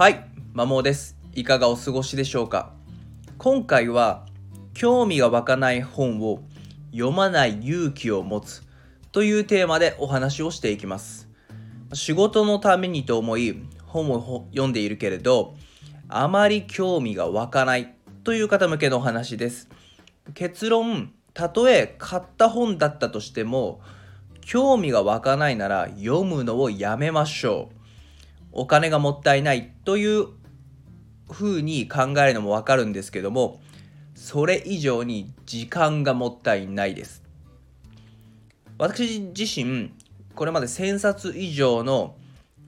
はい、マモです。いかがお過ごしでしょうか？今回は、興味が湧かない本を読まない勇気を持つというテーマでお話をしていきます。仕事のためにと思い、本を読んでいるけれど、あまり興味が湧かないという方向けのお話です。結論、たとえ買った本だったとしても、興味が湧かないなら読むのをやめましょう。お金がもったいないというふうに考えるのもわかるんですけども、それ以上に時間がもったいないです。私自身、これまで1000冊以上の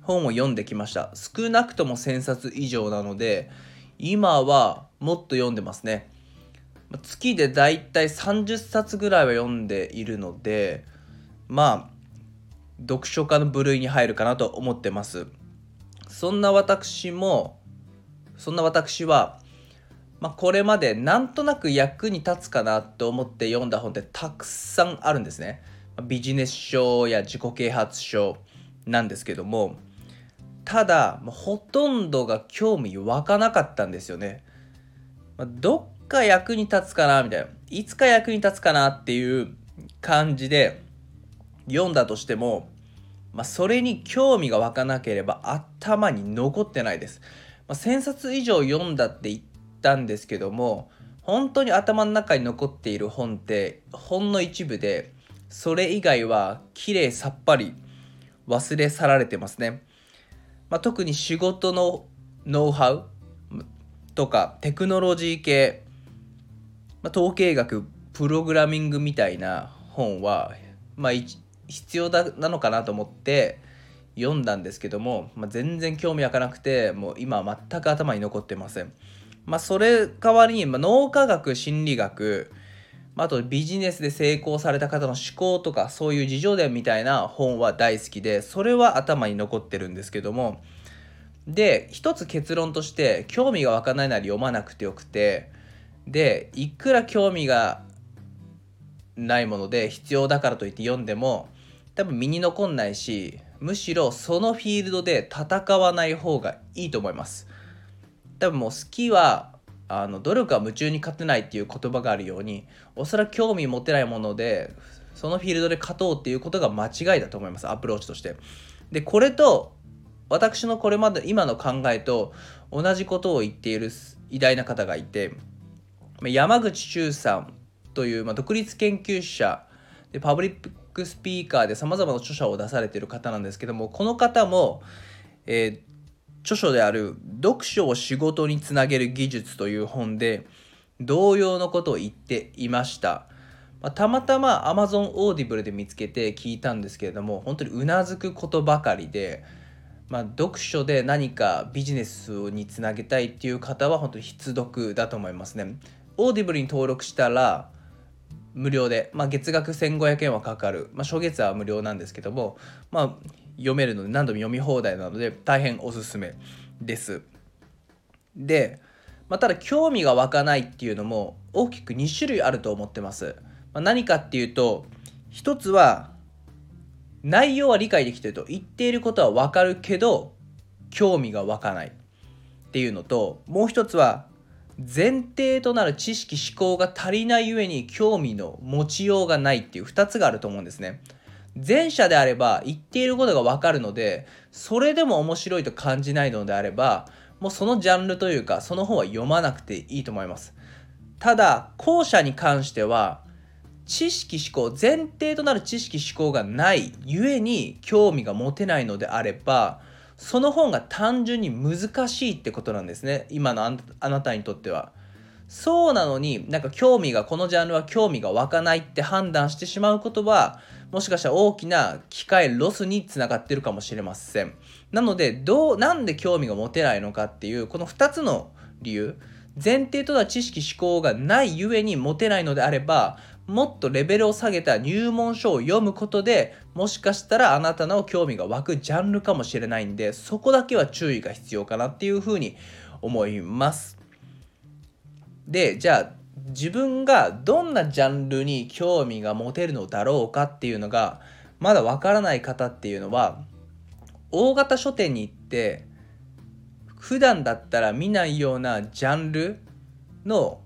本を読んできました。少なくとも1000冊以上なので、今はもっと読んでますね。月でだいたい30冊ぐらいは読んでいるので、まあ、読書家の部類に入るかなと思ってます。そんな私も、そんな私は、まあ、これまでなんとなく役に立つかなと思って読んだ本ってたくさんあるんですね。ビジネス書や自己啓発書なんですけども、ただ、ほとんどが興味湧かなかったんですよね。どっか役に立つかなみたいな。いつか役に立つかなっていう感じで読んだとしても、まあ、それに興味が湧かなければ頭に残ってないです。まあ、1000冊以上読んだって言ったんですけども、本当に頭の中に残っている本ってほんの一部で、それ以外は綺麗さっぱり忘れ去られてますね。まあ、特に仕事のノウハウとかテクノロジー系、まあ、統計学、プログラミングみたいな本は、まあ、必要だなのかなと思って読んだんですけども、まあ、全然興味湧かなくてもう今は全く頭に残ってません。まあ、それ代わりに、まあ、脳科学心理学あとビジネスで成功された方の思考とかそういう自助伝みたいな本は大好きでそれは頭に残ってるんですけどもで一つ結論として興味が湧かないなら読まなくてよくてでいくら興味がないもので必要だからといって読んでも多分身に残んないしむしろそのフィールドで戦わない方がいいと思います。多分もう好きはあの努力は夢中に勝てないっていう言葉があるようにおそらく興味持てないものでそのフィールドで勝とうっていうことが間違いだと思いますアプローチとして。でこれと私のこれまで今の考えと同じことを言っている偉大な方がいて山口周さんという、まあ、独立研究者でパブリッククスピーカーでさまざまな著者を出されている方なんですけどもこの方も、えー、著書である「読書を仕事につなげる技術」という本で同様のことを言っていました。ま、たまたま Amazon Audible で見つけて聞いたんですけれども本当にうなずくことばかりで、まあ、読書で何かビジネスにつなげたいっていう方は本当に必読だと思いますね。 Audible に登録したら無料で、まあ、月額1500円はかかる、まあ、初月は無料なんですけども、まあ、読めるので何度も読み放題なので大変おすすめです。で、まあ、ただ興味が湧かないっていうのも大きく2種類あると思ってます。まあ、何かっていうと一つは内容は理解できてると言っていることは分かるけど興味が湧かないっていうのともう一つは前提となる知識思考が足りない上に興味の持ちようがないっていう2つがあると思うんですね。前者であれば言っていることがわかるのでそれでも面白いと感じないのであればもうそのジャンルというかその本は読まなくていいと思います。ただ後者に関しては知識思考前提となる知識思考がないゆえに興味が持てないのであればその本が単純に難しいってことなんですね今のあなたにとっては。そうなのになんか興味がこのジャンルは興味が湧かないって判断してしまうことはもしかしたら大きな機会ロスにつながってるかもしれません。なのでどうなんで興味が持てないのかっていうこの2つの理由前提となる知識思考がないゆえに持てないのであればもっとレベルを下げた入門書を読むことでもしかしたらあなたの興味が湧くジャンルかもしれないんでそこだけは注意が必要かなっていうふうに思います。でじゃあ自分がどんなジャンルに興味が持てるのだろうかっていうのがまだわからない方っていうのは大型書店に行って普段だったら見ないようなジャンルの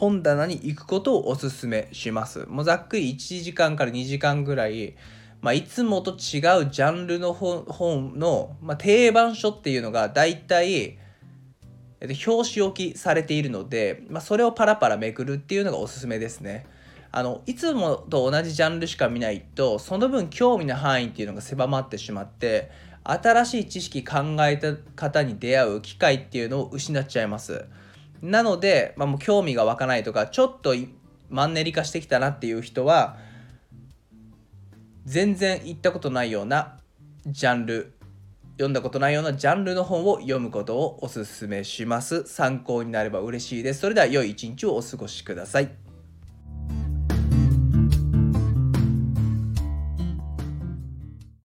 本棚に行くことをおすすめします。もうざっくり1時間から2時間ぐらい、まあ、いつもと違うジャンルの本の、まあ、定番書っていうのが大体えっと表紙置きされているので、まあ、それをパラパラめくるっていうのがおすすめですね。あのいつもと同じジャンルしか見ないとその分興味の範囲っていうのが狭まってしまって新しい知識考えた方に出会う機会っていうのを失っちゃいますなので、まあ、もう興味が湧かないとかちょっとマンネリ化してきたなっていう人は全然行ったことないようなジャンル読んだことないようなジャンルの本を読むことをおすすめします。参考になれば嬉しいです。それでは良い一日をお過ごしください。